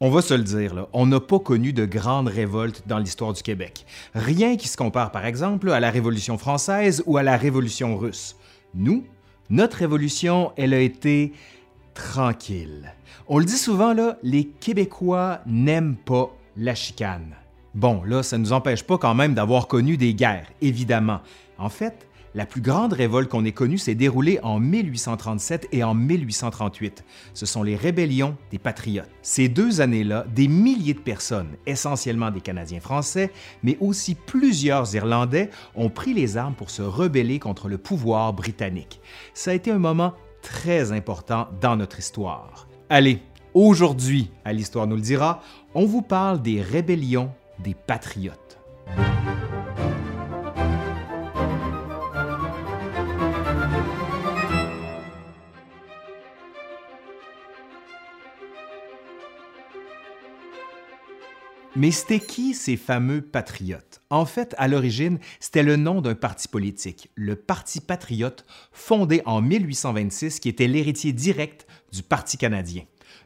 On va se le dire, on n'a pas connu de grandes révoltes dans l'histoire du Québec. Rien qui se compare par exemple à la Révolution française ou à la Révolution russe. Nous, notre révolution, elle a été tranquille. On le dit souvent, les Québécois n'aiment pas la chicane. Bon, là, ça ne nous empêche pas quand même d'avoir connu des guerres, évidemment. En fait, la plus grande révolte qu'on ait connue s'est déroulée en 1837 et en 1838. Ce sont les rébellions des Patriotes. Ces deux années-là, des milliers de personnes, essentiellement des Canadiens français, mais aussi plusieurs Irlandais, ont pris les armes pour se rebeller contre le pouvoir britannique. Ça a été un moment très important dans notre histoire. Allez, aujourd'hui, à l'Histoire nous le dira, on vous parle des rébellions des Patriotes. Mais c'était qui ces fameux patriotes? En fait, à l'origine, c'était le nom d'un parti politique, le Parti patriote, fondé en 1826, qui était l'héritier direct du Parti canadien.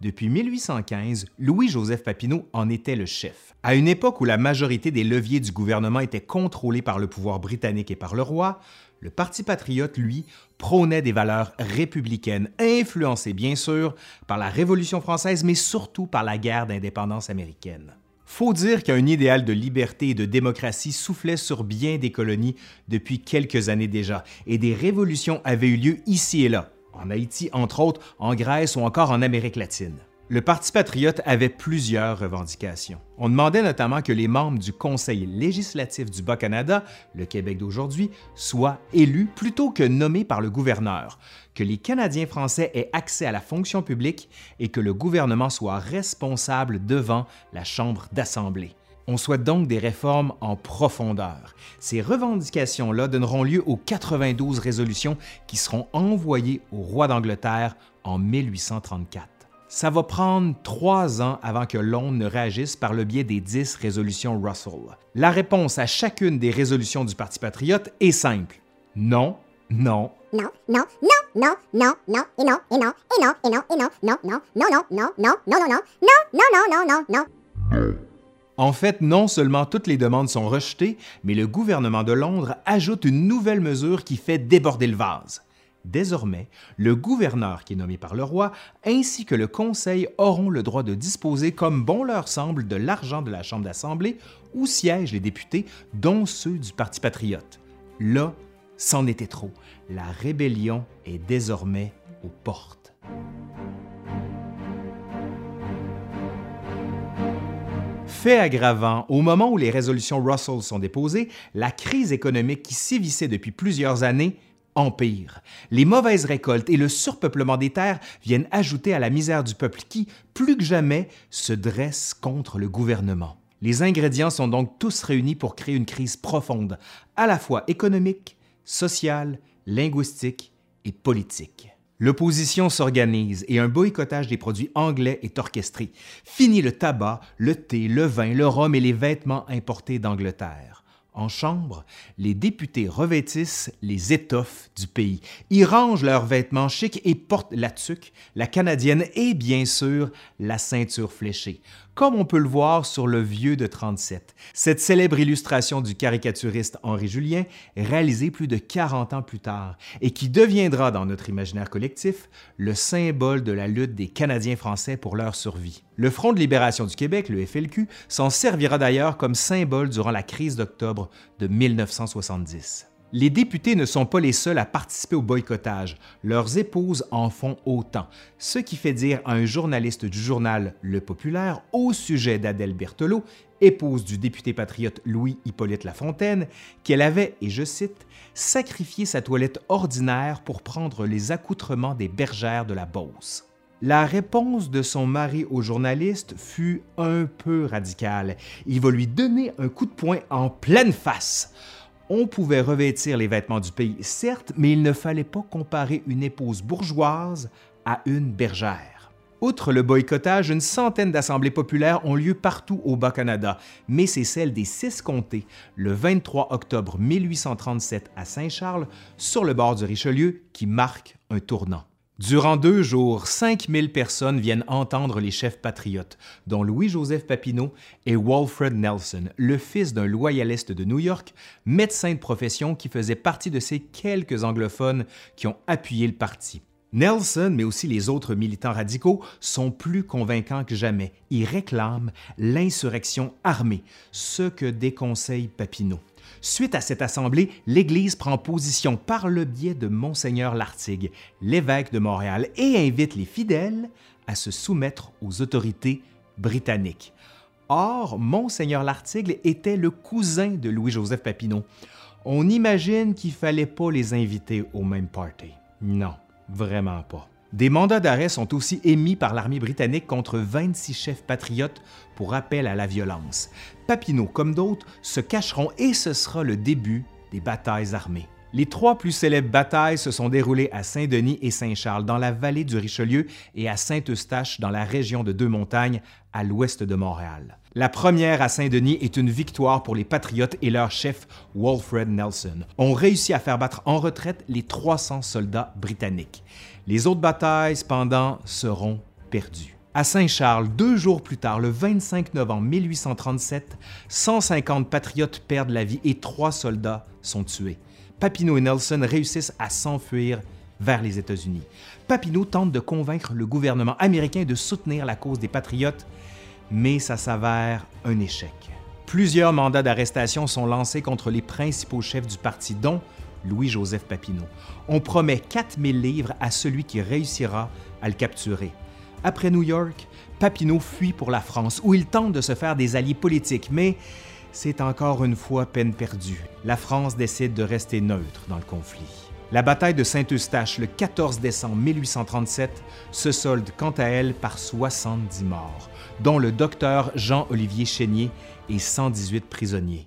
Depuis 1815, Louis-Joseph Papineau en était le chef. À une époque où la majorité des leviers du gouvernement étaient contrôlés par le pouvoir britannique et par le roi, le Parti patriote, lui, prônait des valeurs républicaines, influencées bien sûr par la Révolution française, mais surtout par la guerre d'indépendance américaine. Faut dire qu'un idéal de liberté et de démocratie soufflait sur bien des colonies depuis quelques années déjà, et des révolutions avaient eu lieu ici et là, en Haïti entre autres, en Grèce ou encore en Amérique latine. Le Parti patriote avait plusieurs revendications. On demandait notamment que les membres du Conseil législatif du Bas-Canada, le Québec d'aujourd'hui, soient élus plutôt que nommés par le gouverneur, que les Canadiens français aient accès à la fonction publique et que le gouvernement soit responsable devant la Chambre d'Assemblée. On souhaite donc des réformes en profondeur. Ces revendications-là donneront lieu aux 92 résolutions qui seront envoyées au roi d'Angleterre en 1834 ça va prendre trois ans avant que Londres ne réagisse par le biais des dix résolutions Russell. La réponse à chacune des résolutions du Parti patriote est simple. Non, non, non, non, non, non, non, non, et non, et non, et non, et non, et non, non, non, non, non, non, non, non, non, non, non, non, non, non, non, non. En fait, non seulement toutes les demandes sont rejetées, mais le gouvernement de Londres ajoute une nouvelle mesure qui fait déborder le vase. Désormais, le gouverneur qui est nommé par le roi ainsi que le conseil auront le droit de disposer comme bon leur semble de l'argent de la Chambre d'Assemblée où siègent les députés, dont ceux du Parti patriote. Là, c'en était trop. La rébellion est désormais aux portes. Fait aggravant, au moment où les résolutions Russell sont déposées, la crise économique qui sévissait depuis plusieurs années empire. Les mauvaises récoltes et le surpeuplement des terres viennent ajouter à la misère du peuple qui, plus que jamais, se dresse contre le gouvernement. Les ingrédients sont donc tous réunis pour créer une crise profonde, à la fois économique, sociale, linguistique et politique. L'opposition s'organise et un boycottage des produits anglais est orchestré. Fini le tabac, le thé, le vin, le rhum et les vêtements importés d'Angleterre. En chambre, les députés revêtissent les étoffes du pays. Ils rangent leurs vêtements chics et portent la tuque, la canadienne et bien sûr la ceinture fléchée, comme on peut le voir sur le vieux de 37. Cette célèbre illustration du caricaturiste Henri Julien, réalisée plus de 40 ans plus tard et qui deviendra dans notre imaginaire collectif le symbole de la lutte des Canadiens français pour leur survie. Le Front de libération du Québec, le FLQ, s'en servira d'ailleurs comme symbole durant la crise d'octobre de 1970. Les députés ne sont pas les seuls à participer au boycottage, leurs épouses en font autant, ce qui fait dire à un journaliste du journal Le Populaire au sujet d'Adèle Berthelot, épouse du député patriote Louis-Hippolyte Lafontaine, qu'elle avait, et je cite, sacrifié sa toilette ordinaire pour prendre les accoutrements des bergères de la Beauce. La réponse de son mari au journaliste fut un peu radicale. Il va lui donner un coup de poing en pleine face. On pouvait revêtir les vêtements du pays, certes, mais il ne fallait pas comparer une épouse bourgeoise à une bergère. Outre le boycottage, une centaine d'assemblées populaires ont lieu partout au Bas-Canada, mais c'est celle des six comtés, le 23 octobre 1837 à Saint-Charles, sur le bord du Richelieu, qui marque un tournant. Durant deux jours, 5000 personnes viennent entendre les chefs patriotes, dont Louis-Joseph Papineau et Walfred Nelson, le fils d'un loyaliste de New York, médecin de profession qui faisait partie de ces quelques anglophones qui ont appuyé le parti. Nelson, mais aussi les autres militants radicaux, sont plus convaincants que jamais. Ils réclament l'insurrection armée, ce que déconseille Papineau. Suite à cette assemblée, l'Église prend position par le biais de Monseigneur Lartigue, l'évêque de Montréal, et invite les fidèles à se soumettre aux autorités britanniques. Or, Monseigneur Lartigue était le cousin de Louis-Joseph Papineau. On imagine qu'il fallait pas les inviter au même party. Non, vraiment pas. Des mandats d'arrêt sont aussi émis par l'armée britannique contre 26 chefs patriotes pour appel à la violence. Papineau, comme d'autres, se cacheront et ce sera le début des batailles armées. Les trois plus célèbres batailles se sont déroulées à Saint-Denis et Saint-Charles, dans la vallée du Richelieu, et à Saint-Eustache, dans la région de Deux-Montagnes, à l'ouest de Montréal. La première à Saint-Denis est une victoire pour les Patriotes et leur chef Walfred Nelson. On réussit à faire battre en retraite les 300 soldats britanniques. Les autres batailles, cependant, seront perdues. À Saint-Charles, deux jours plus tard, le 25 novembre 1837, 150 patriotes perdent la vie et trois soldats sont tués. Papineau et Nelson réussissent à s'enfuir vers les États-Unis. Papineau tente de convaincre le gouvernement américain de soutenir la cause des patriotes, mais ça s'avère un échec. Plusieurs mandats d'arrestation sont lancés contre les principaux chefs du parti, dont Louis-Joseph Papineau. On promet 4000 livres à celui qui réussira à le capturer. Après New York, Papineau fuit pour la France, où il tente de se faire des alliés politiques, mais c'est encore une fois peine perdue. La France décide de rester neutre dans le conflit. La bataille de Saint-Eustache le 14 décembre 1837 se solde quant à elle par 70 morts, dont le docteur Jean-Olivier Chénier et 118 prisonniers.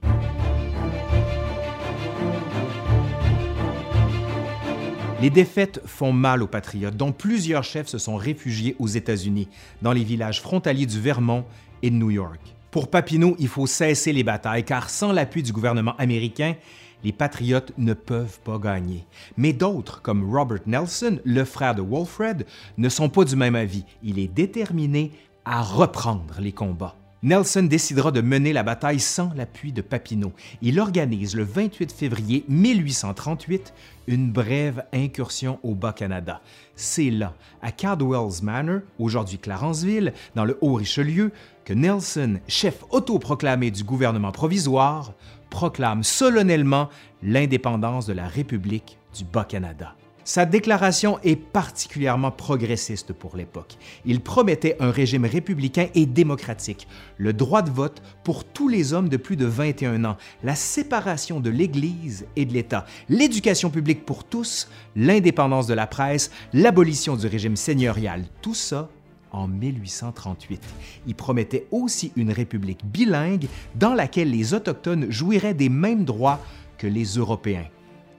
Les défaites font mal aux patriotes, dont plusieurs chefs se sont réfugiés aux États-Unis, dans les villages frontaliers du Vermont et de New York. Pour Papineau, il faut cesser les batailles, car sans l'appui du gouvernement américain, les patriotes ne peuvent pas gagner. Mais d'autres, comme Robert Nelson, le frère de Walfred, ne sont pas du même avis. Il est déterminé à reprendre les combats. Nelson décidera de mener la bataille sans l'appui de Papineau. Il organise le 28 février 1838 une brève incursion au Bas-Canada. C'est là, à Cardwell's Manor, aujourd'hui Clarenceville, dans le Haut-Richelieu, que Nelson, chef autoproclamé du gouvernement provisoire, proclame solennellement l'indépendance de la République du Bas-Canada. Sa déclaration est particulièrement progressiste pour l'époque. Il promettait un régime républicain et démocratique, le droit de vote pour tous les hommes de plus de 21 ans, la séparation de l'Église et de l'État, l'éducation publique pour tous, l'indépendance de la presse, l'abolition du régime seigneurial, tout ça en 1838. Il promettait aussi une république bilingue dans laquelle les Autochtones jouiraient des mêmes droits que les Européens.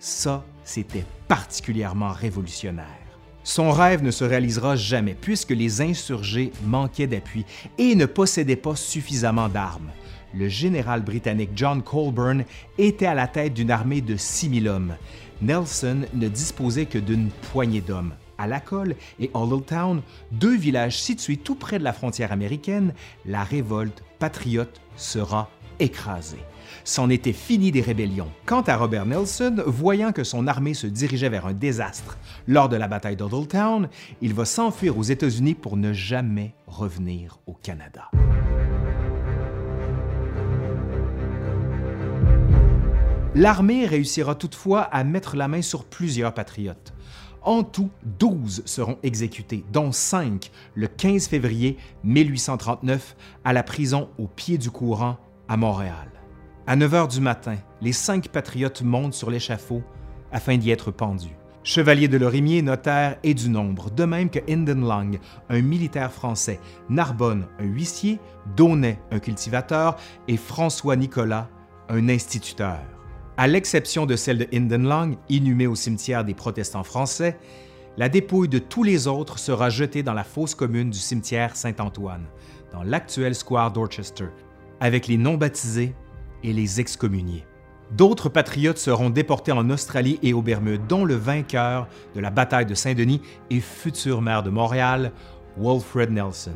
Ça, c'était particulièrement révolutionnaire. Son rêve ne se réalisera jamais puisque les insurgés manquaient d'appui et ne possédaient pas suffisamment d'armes. Le général britannique John Colborne était à la tête d'une armée de 6000 hommes. Nelson ne disposait que d'une poignée d'hommes. À Lacolle et Town, deux villages situés tout près de la frontière américaine, la révolte patriote sera écrasée. C'en était fini des rébellions. Quant à Robert Nelson, voyant que son armée se dirigeait vers un désastre lors de la bataille Town, il va s'enfuir aux États-Unis pour ne jamais revenir au Canada. L'armée réussira toutefois à mettre la main sur plusieurs patriotes. En tout, 12 seront exécutés, dont 5 le 15 février 1839 à la prison au pied du courant à Montréal. À 9 heures du matin, les cinq patriotes montent sur l'échafaud afin d'y être pendus. Chevalier de Lorimier, notaire et du nombre, de même que Hinden Lang, un militaire français, Narbonne, un huissier, Daunet, un cultivateur, et François Nicolas, un instituteur. À l'exception de celle de Hinden Lang, inhumée au cimetière des protestants français, la dépouille de tous les autres sera jetée dans la fosse commune du cimetière Saint-Antoine, dans l'actuel square Dorchester, avec les non-baptisés et les excommuniés. D'autres patriotes seront déportés en Australie et aux Bermudes, dont le vainqueur de la bataille de Saint-Denis et futur maire de Montréal, Wilfred Nelson.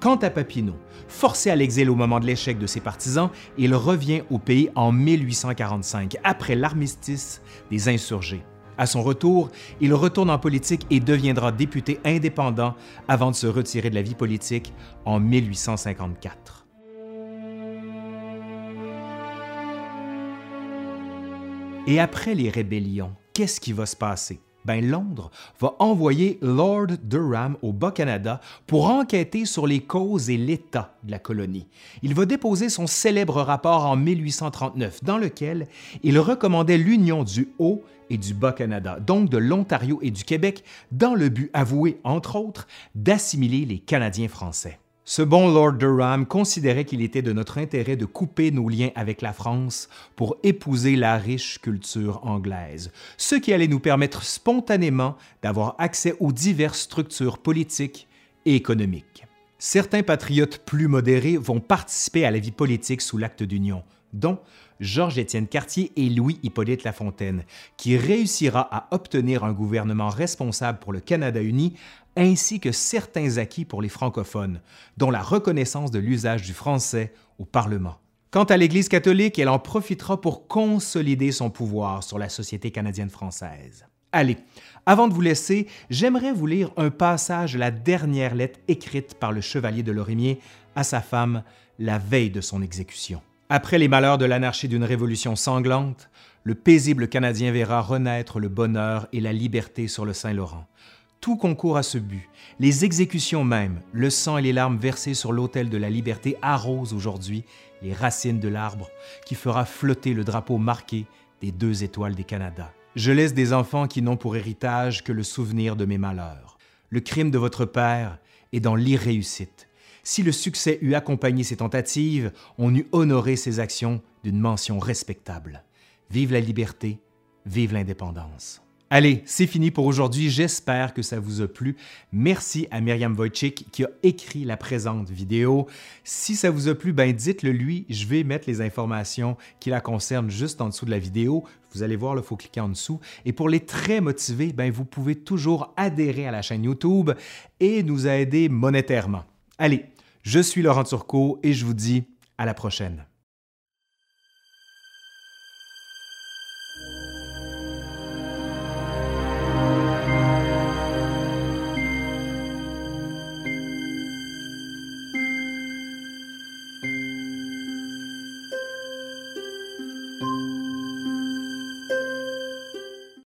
Quant à Papineau, forcé à l'exil au moment de l'échec de ses partisans, il revient au pays en 1845, après l'armistice des insurgés. À son retour, il retourne en politique et deviendra député indépendant avant de se retirer de la vie politique en 1854. Et après les rébellions, qu'est-ce qui va se passer? Ben, Londres va envoyer Lord Durham au Bas-Canada pour enquêter sur les causes et l'état de la colonie. Il va déposer son célèbre rapport en 1839 dans lequel il recommandait l'union du Haut et du Bas-Canada, donc de l'Ontario et du Québec, dans le but avoué, entre autres, d'assimiler les Canadiens français. Ce bon Lord Durham considérait qu'il était de notre intérêt de couper nos liens avec la France pour épouser la riche culture anglaise, ce qui allait nous permettre spontanément d'avoir accès aux diverses structures politiques et économiques. Certains patriotes plus modérés vont participer à la vie politique sous l'acte d'union, dont Georges-Étienne Cartier et Louis-Hippolyte Lafontaine, qui réussira à obtenir un gouvernement responsable pour le Canada uni ainsi que certains acquis pour les francophones, dont la reconnaissance de l'usage du français au Parlement. Quant à l'Église catholique, elle en profitera pour consolider son pouvoir sur la société canadienne-française. Allez, avant de vous laisser, j'aimerais vous lire un passage de la dernière lettre écrite par le chevalier de Lorimier à sa femme la veille de son exécution. Après les malheurs de l'anarchie d'une révolution sanglante, le paisible Canadien verra renaître le bonheur et la liberté sur le Saint-Laurent. Tout concourt à ce but. Les exécutions même, le sang et les larmes versés sur l'autel de la liberté arrosent aujourd'hui les racines de l'arbre qui fera flotter le drapeau marqué des deux étoiles des Canada. Je laisse des enfants qui n'ont pour héritage que le souvenir de mes malheurs. Le crime de votre père est dans l'irréussite. Si le succès eût accompagné ses tentatives, on eût honoré ses actions d'une mention respectable. Vive la liberté, vive l'indépendance. Allez, c'est fini pour aujourd'hui. J'espère que ça vous a plu. Merci à Myriam Wojcik qui a écrit la présente vidéo. Si ça vous a plu, ben dites-le lui. Je vais mettre les informations qui la concernent juste en dessous de la vidéo. Vous allez voir, il faut cliquer en dessous. Et pour les très motivés, ben vous pouvez toujours adhérer à la chaîne YouTube et nous aider monétairement. Allez, je suis Laurent Turcot et je vous dis à la prochaine.